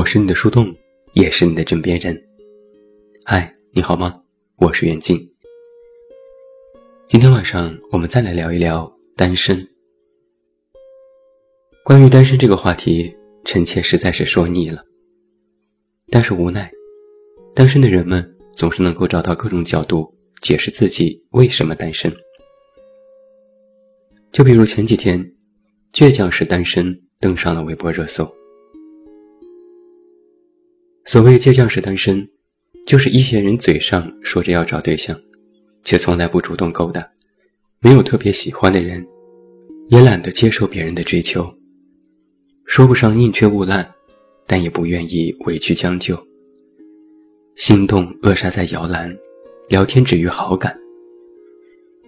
我是你的树洞，也是你的枕边人。嗨，你好吗？我是袁静。今天晚上我们再来聊一聊单身。关于单身这个话题，臣妾实在是说腻了。但是无奈，单身的人们总是能够找到各种角度解释自己为什么单身。就比如前几天，“倔强是单身”登上了微博热搜。所谓倔强式单身，就是一些人嘴上说着要找对象，却从来不主动勾搭，没有特别喜欢的人，也懒得接受别人的追求，说不上宁缺毋滥，但也不愿意委屈将就。心动扼杀在摇篮，聊天止于好感。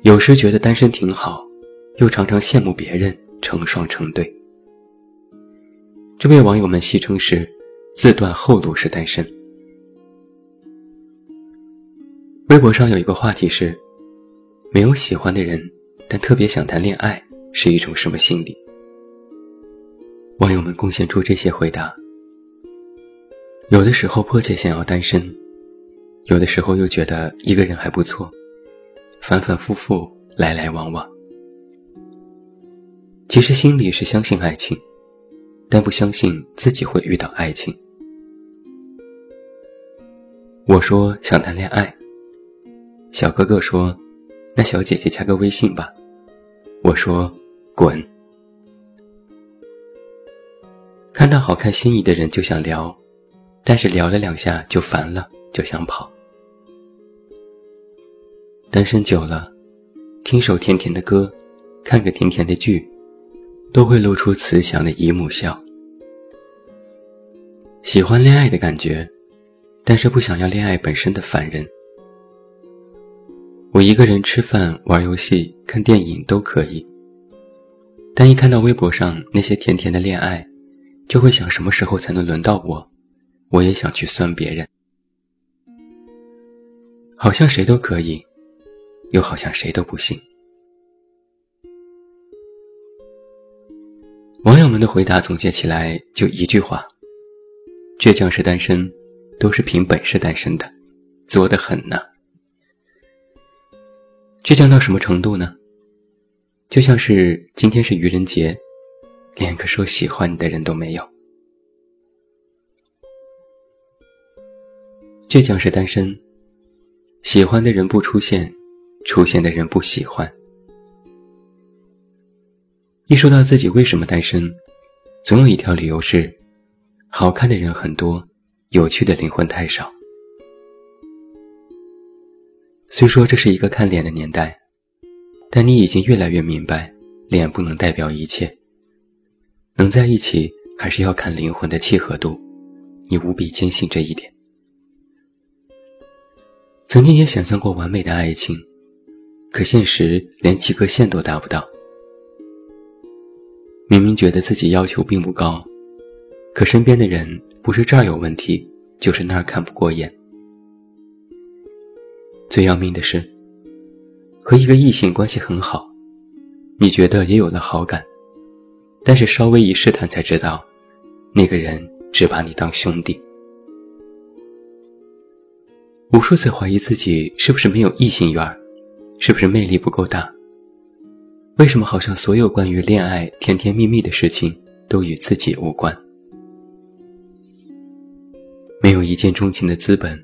有时觉得单身挺好，又常常羡慕别人成双成对。这位网友们戏称是。自断后路是单身。微博上有一个话题是：没有喜欢的人，但特别想谈恋爱，是一种什么心理？网友们贡献出这些回答。有的时候迫切想要单身，有的时候又觉得一个人还不错，反反复复，来来往往。其实心里是相信爱情。但不相信自己会遇到爱情。我说想谈恋爱，小哥哥说：“那小姐姐加个微信吧。”我说：“滚。”看到好看心仪的人就想聊，但是聊了两下就烦了，就想跑。单身久了，听首甜甜的歌，看个甜甜的剧。都会露出慈祥的姨母笑。喜欢恋爱的感觉，但是不想要恋爱本身的烦人。我一个人吃饭、玩游戏、看电影都可以，但一看到微博上那些甜甜的恋爱，就会想什么时候才能轮到我？我也想去酸别人，好像谁都可以，又好像谁都不行。网友们的回答总结起来就一句话：倔强是单身，都是凭本事单身的，作得很呢。倔强到什么程度呢？就像是今天是愚人节，连个说喜欢你的人都没有。倔强是单身，喜欢的人不出现，出现的人不喜欢。一说到自己为什么单身，总有一条理由是：好看的人很多，有趣的灵魂太少。虽说这是一个看脸的年代，但你已经越来越明白，脸不能代表一切。能在一起，还是要看灵魂的契合度。你无比坚信这一点。曾经也想象过完美的爱情，可现实连及格线都达不到。明明觉得自己要求并不高，可身边的人不是这儿有问题，就是那儿看不过眼。最要命的是，和一个异性关系很好，你觉得也有了好感，但是稍微一试探才知道，那个人只把你当兄弟。无数次怀疑自己是不是没有异性缘儿，是不是魅力不够大。为什么好像所有关于恋爱甜甜蜜蜜的事情都与自己无关？没有一见钟情的资本，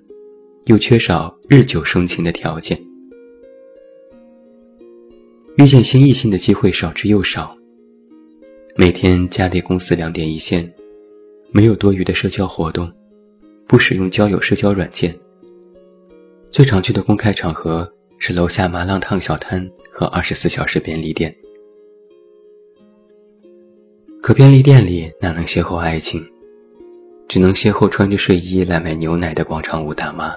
又缺少日久生情的条件，遇见新异性的机会少之又少。每天家里公司两点一线，没有多余的社交活动，不使用交友社交软件，最常去的公开场合。是楼下麻辣烫小摊和二十四小时便利店，可便利店里哪能邂逅爱情？只能邂逅穿着睡衣来买牛奶的广场舞大妈。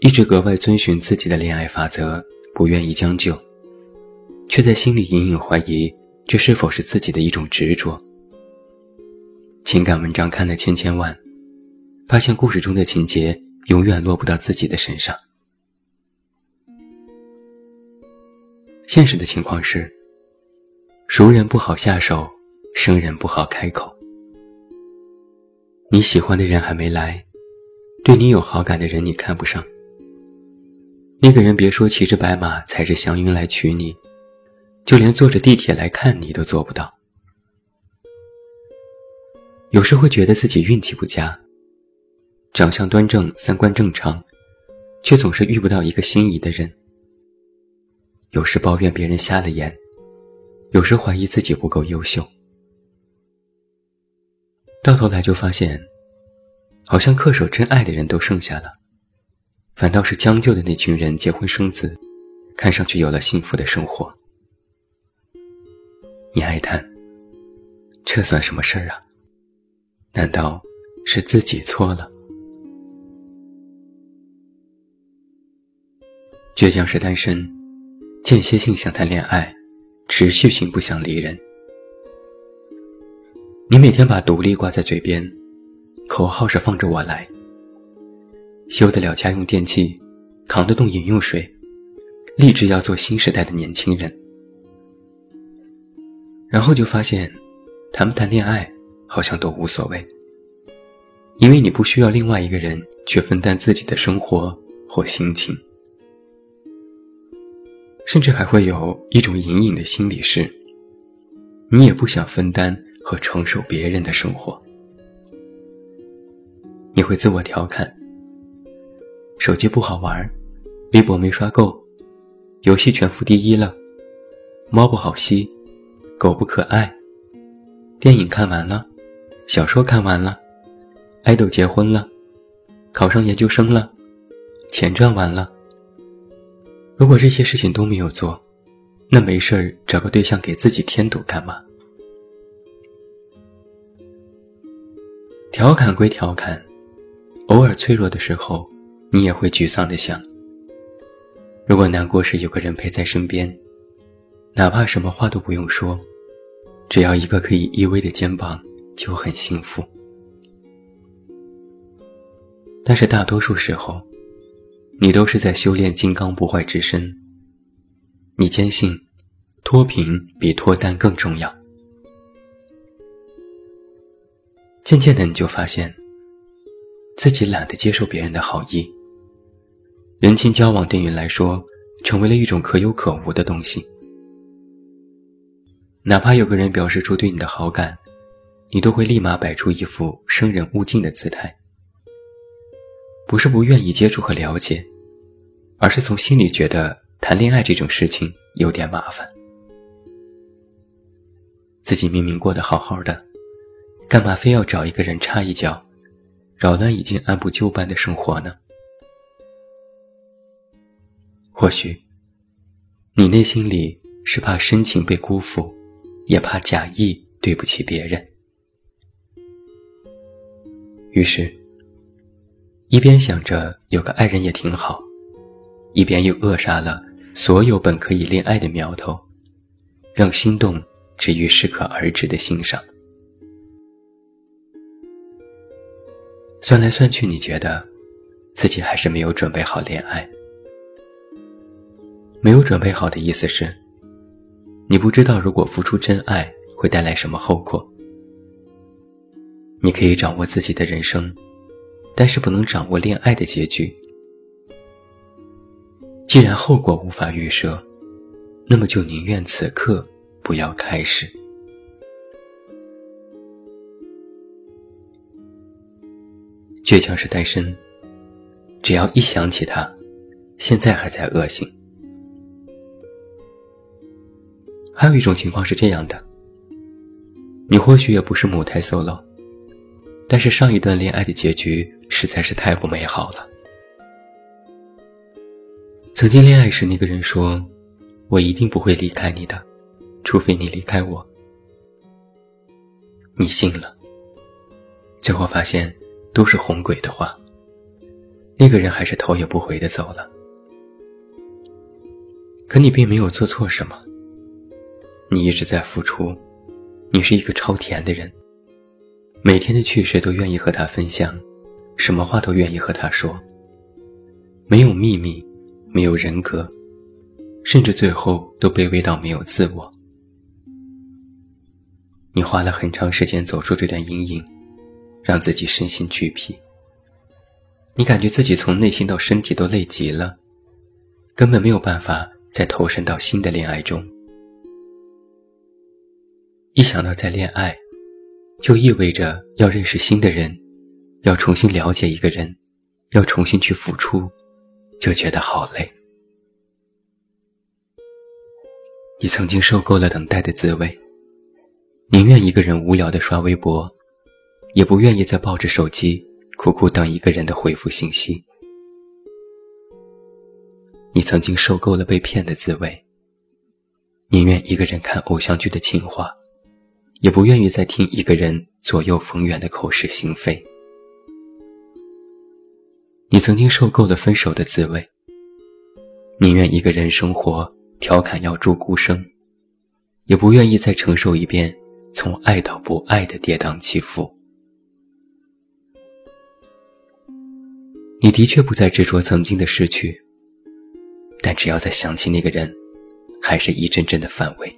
一直格外遵循自己的恋爱法则，不愿意将就，却在心里隐隐怀疑这是否是自己的一种执着。情感文章看了千千万，发现故事中的情节。永远落不到自己的身上。现实的情况是，熟人不好下手，生人不好开口。你喜欢的人还没来，对你有好感的人你看不上。那个人别说骑着白马踩着祥云来娶你，就连坐着地铁来看你都做不到。有时会觉得自己运气不佳，长相端正，三观正常，却总是遇不到一个心仪的人。有时抱怨别人瞎了眼，有时怀疑自己不够优秀。到头来就发现，好像恪守真爱的人都剩下了，反倒是将就的那群人结婚生子，看上去有了幸福的生活。你哀叹，这算什么事儿啊？难道是自己错了？倔强是单身，间歇性想谈恋爱，持续性不想离人。你每天把独立挂在嘴边，口号是放着我来。修得了家用电器，扛得动饮用水，立志要做新时代的年轻人。然后就发现，谈不谈恋爱好像都无所谓，因为你不需要另外一个人去分担自己的生活或心情，甚至还会有一种隐隐的心理是，你也不想分担。和承受别人的生活，你会自我调侃：手机不好玩，微博没刷够，游戏全服第一了，猫不好吸，狗不可爱，电影看完了，小说看完了，爱豆结婚了，考上研究生了，钱赚完了。如果这些事情都没有做，那没事儿找个对象给自己添堵干嘛？调侃归调侃，偶尔脆弱的时候，你也会沮丧的想：如果难过时有个人陪在身边，哪怕什么话都不用说，只要一个可以依偎的肩膀，就很幸福。但是大多数时候，你都是在修炼金刚不坏之身。你坚信，脱贫比脱单更重要。渐渐的，你就发现自己懒得接受别人的好意。人情交往对你来说，成为了一种可有可无的东西。哪怕有个人表示出对你的好感，你都会立马摆出一副生人勿近的姿态。不是不愿意接触和了解，而是从心里觉得谈恋爱这种事情有点麻烦。自己明明过得好好的。干嘛非要找一个人插一脚，扰乱已经按部就班的生活呢？或许，你内心里是怕深情被辜负，也怕假意对不起别人。于是，一边想着有个爱人也挺好，一边又扼杀了所有本可以恋爱的苗头，让心动止于适可而止的欣赏。算来算去，你觉得自己还是没有准备好恋爱。没有准备好的意思是，你不知道如果付出真爱会带来什么后果。你可以掌握自己的人生，但是不能掌握恋爱的结局。既然后果无法预设，那么就宁愿此刻不要开始。倔强是单身，只要一想起他，现在还在恶心。还有一种情况是这样的：你或许也不是母胎 solo，但是上一段恋爱的结局实在是太不美好了。曾经恋爱时，那个人说：“我一定不会离开你的，除非你离开我。”你信了，最后发现。都是哄鬼的话。那个人还是头也不回的走了。可你并没有做错什么。你一直在付出，你是一个超甜的人，每天的趣事都愿意和他分享，什么话都愿意和他说。没有秘密，没有人格，甚至最后都卑微到没有自我。你花了很长时间走出这段阴影。让自己身心俱疲。你感觉自己从内心到身体都累极了，根本没有办法再投身到新的恋爱中。一想到在恋爱，就意味着要认识新的人，要重新了解一个人，要重新去付出，就觉得好累。你曾经受够了等待的滋味，宁愿一个人无聊的刷微博，也不愿意再抱着手机苦苦等一个人的回复信息。你曾经受够了被骗的滋味，宁愿一个人看偶像剧的情话。也不愿意再听一个人左右逢源的口是心非。你曾经受够了分手的滋味，宁愿一个人生活调侃要住孤生，也不愿意再承受一遍从爱到不爱的跌宕起伏。你的确不再执着曾经的失去，但只要再想起那个人，还是一阵阵的反胃。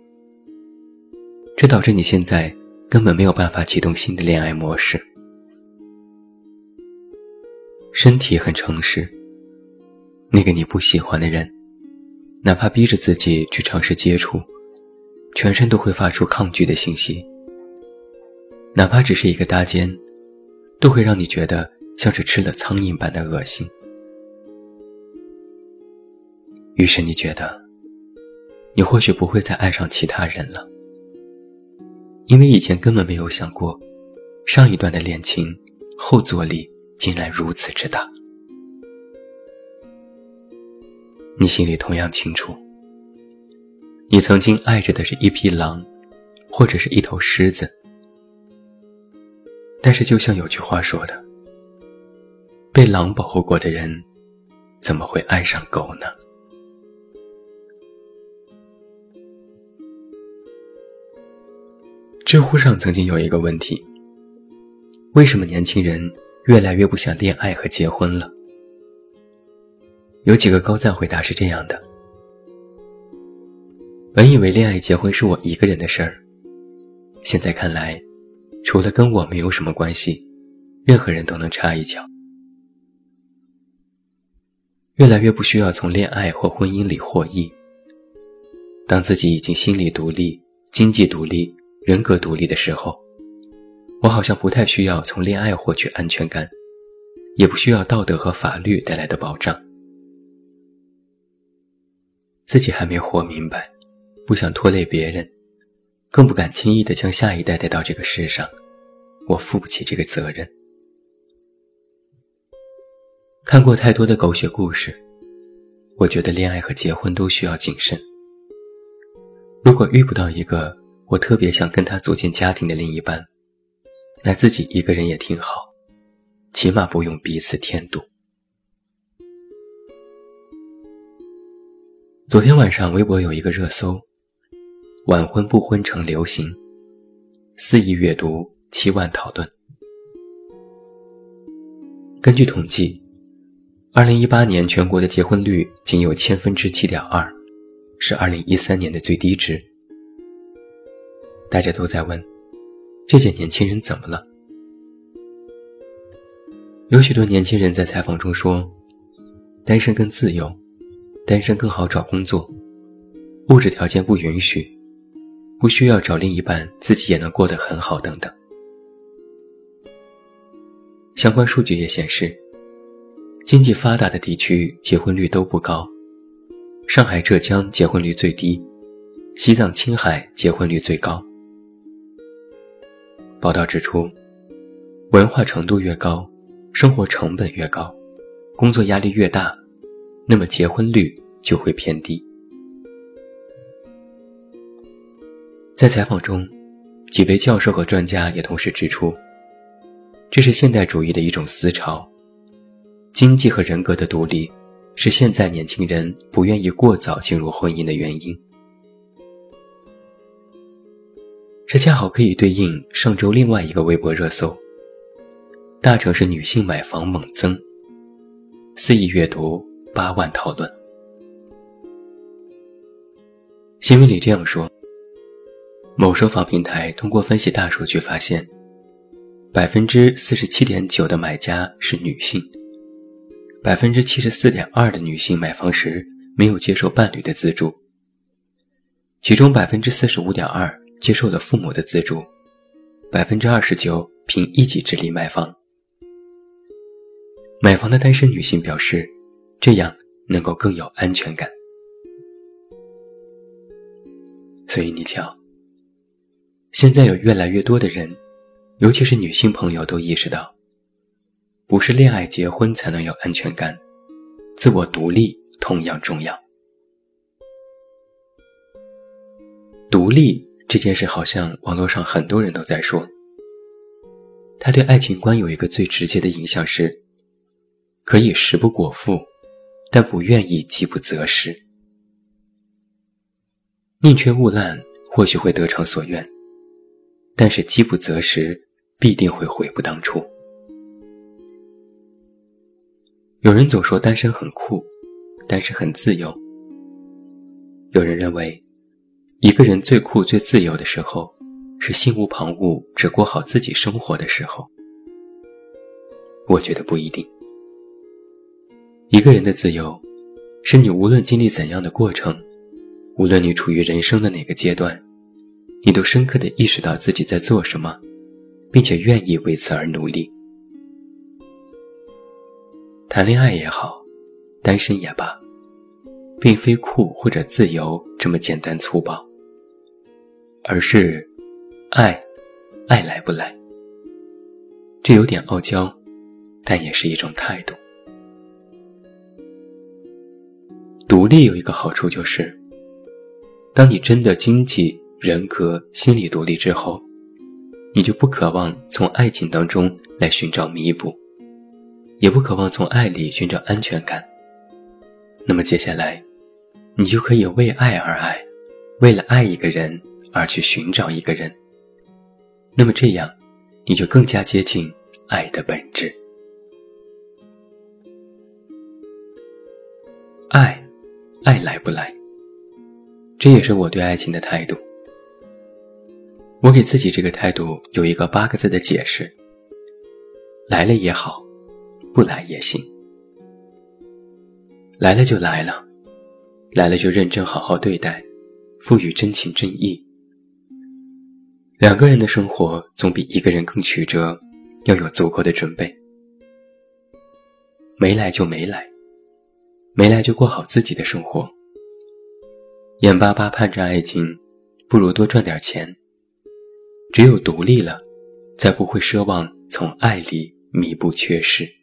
这导致你现在根本没有办法启动新的恋爱模式。身体很诚实，那个你不喜欢的人，哪怕逼着自己去尝试接触，全身都会发出抗拒的信息。哪怕只是一个搭肩，都会让你觉得像是吃了苍蝇般的恶心。于是你觉得，你或许不会再爱上其他人了。因为以前根本没有想过，上一段的恋情后坐力竟然如此之大。你心里同样清楚，你曾经爱着的是一匹狼，或者是一头狮子。但是就像有句话说的：“被狼保护过的人，怎么会爱上狗呢？”知乎上曾经有一个问题：为什么年轻人越来越不想恋爱和结婚了？有几个高赞回答是这样的：本以为恋爱结婚是我一个人的事儿，现在看来，除了跟我没有什么关系，任何人都能插一脚。越来越不需要从恋爱或婚姻里获益。当自己已经心理独立、经济独立。人格独立的时候，我好像不太需要从恋爱获取安全感，也不需要道德和法律带来的保障。自己还没活明白，不想拖累别人，更不敢轻易的将下一代带到这个世上，我负不起这个责任。看过太多的狗血故事，我觉得恋爱和结婚都需要谨慎。如果遇不到一个。我特别想跟他组建家庭的另一半，那自己一个人也挺好，起码不用彼此添堵。昨天晚上微博有一个热搜：“晚婚不婚成流行，四亿阅读，七万讨论。”根据统计，二零一八年全国的结婚率仅有千分之七点二，是二零一三年的最低值。大家都在问，这些年轻人怎么了？有许多年轻人在采访中说，单身更自由，单身更好找工作，物质条件不允许，不需要找另一半，自己也能过得很好等等。相关数据也显示，经济发达的地区结婚率都不高，上海、浙江结婚率最低，西藏、青海结婚率最高。报道指出，文化程度越高，生活成本越高，工作压力越大，那么结婚率就会偏低。在采访中，几位教授和专家也同时指出，这是现代主义的一种思潮，经济和人格的独立是现在年轻人不愿意过早进入婚姻的原因。这恰好可以对应上周另外一个微博热搜：大城市女性买房猛增，四亿阅读，八万讨论。新闻里这样说：某受访平台通过分析大数据发现，百分之四十七点九的买家是女性，百分之七十四点二的女性买房时没有接受伴侣的资助，其中百分之四十五点二接受了父母的资助，百分之二十九凭一己之力买房。买房的单身女性表示，这样能够更有安全感。所以你瞧，现在有越来越多的人。尤其是女性朋友都意识到，不是恋爱结婚才能有安全感，自我独立同样重要。独立这件事，好像网络上很多人都在说，他对爱情观有一个最直接的影响是，可以食不果腹，但不愿意饥不择食，宁缺毋滥，或许会得偿所愿，但是饥不择食。必定会悔不当初。有人总说单身很酷，单身很自由。有人认为，一个人最酷、最自由的时候，是心无旁骛，只过好自己生活的时候。我觉得不一定。一个人的自由，是你无论经历怎样的过程，无论你处于人生的哪个阶段，你都深刻的意识到自己在做什么。并且愿意为此而努力。谈恋爱也好，单身也罢，并非酷或者自由这么简单粗暴，而是爱，爱来不来。这有点傲娇，但也是一种态度。独立有一个好处就是，当你真的经济、人格、心理独立之后。你就不渴望从爱情当中来寻找弥补，也不渴望从爱里寻找安全感。那么接下来，你就可以为爱而爱，为了爱一个人而去寻找一个人。那么这样，你就更加接近爱的本质。爱，爱来不来？这也是我对爱情的态度。我给自己这个态度有一个八个字的解释：来了也好，不来也行。来了就来了，来了就认真好好对待，赋予真情真意。两个人的生活总比一个人更曲折，要有足够的准备。没来就没来，没来就过好自己的生活。眼巴巴盼着爱情，不如多赚点钱。只有独立了，才不会奢望从爱里弥补缺失。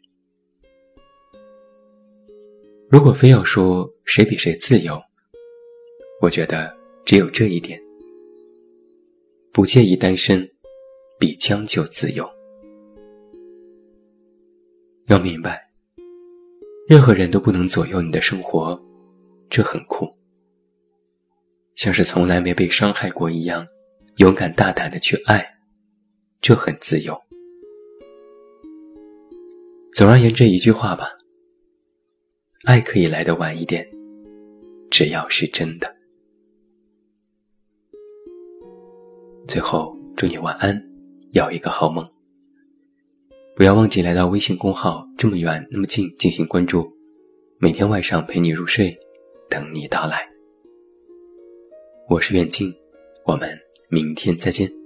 如果非要说谁比谁自由，我觉得只有这一点：不介意单身，比将就自由。要明白，任何人都不能左右你的生活，这很酷，像是从来没被伤害过一样。勇敢大胆的去爱，这很自由。总而言之一句话吧，爱可以来的晚一点，只要是真的。最后祝你晚安，要一个好梦。不要忘记来到微信公号，这么远那么近进行关注，每天晚上陪你入睡，等你到来。我是远近，我们。明天再见。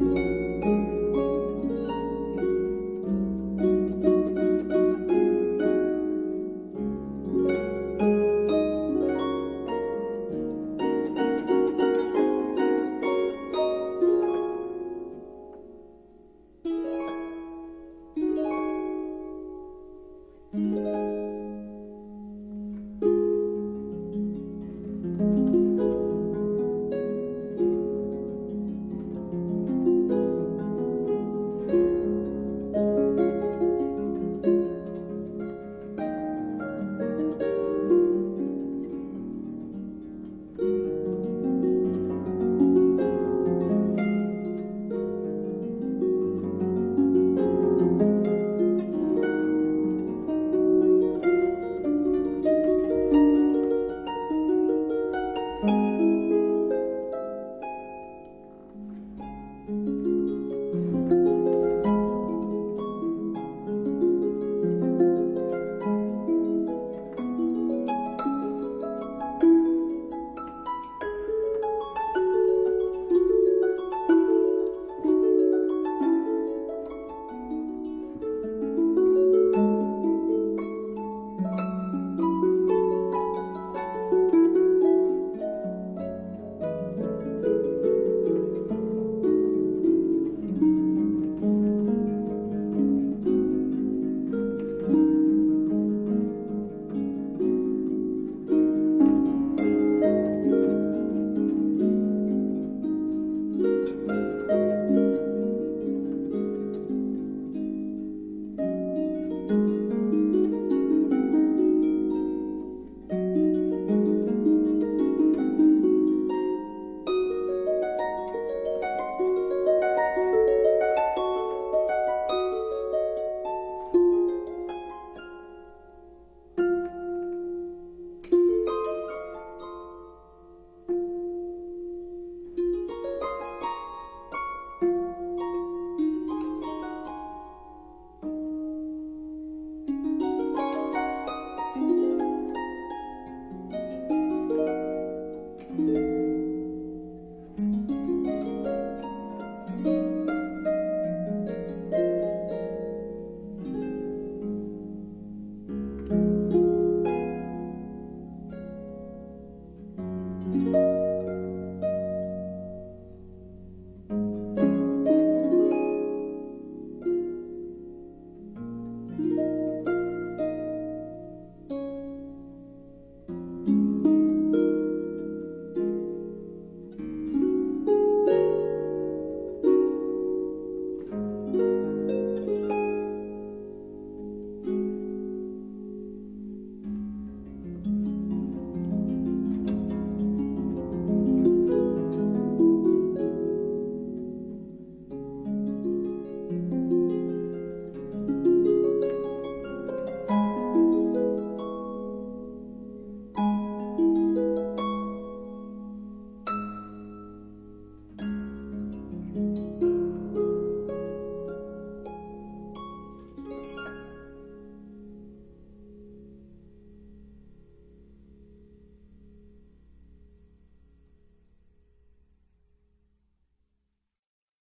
うん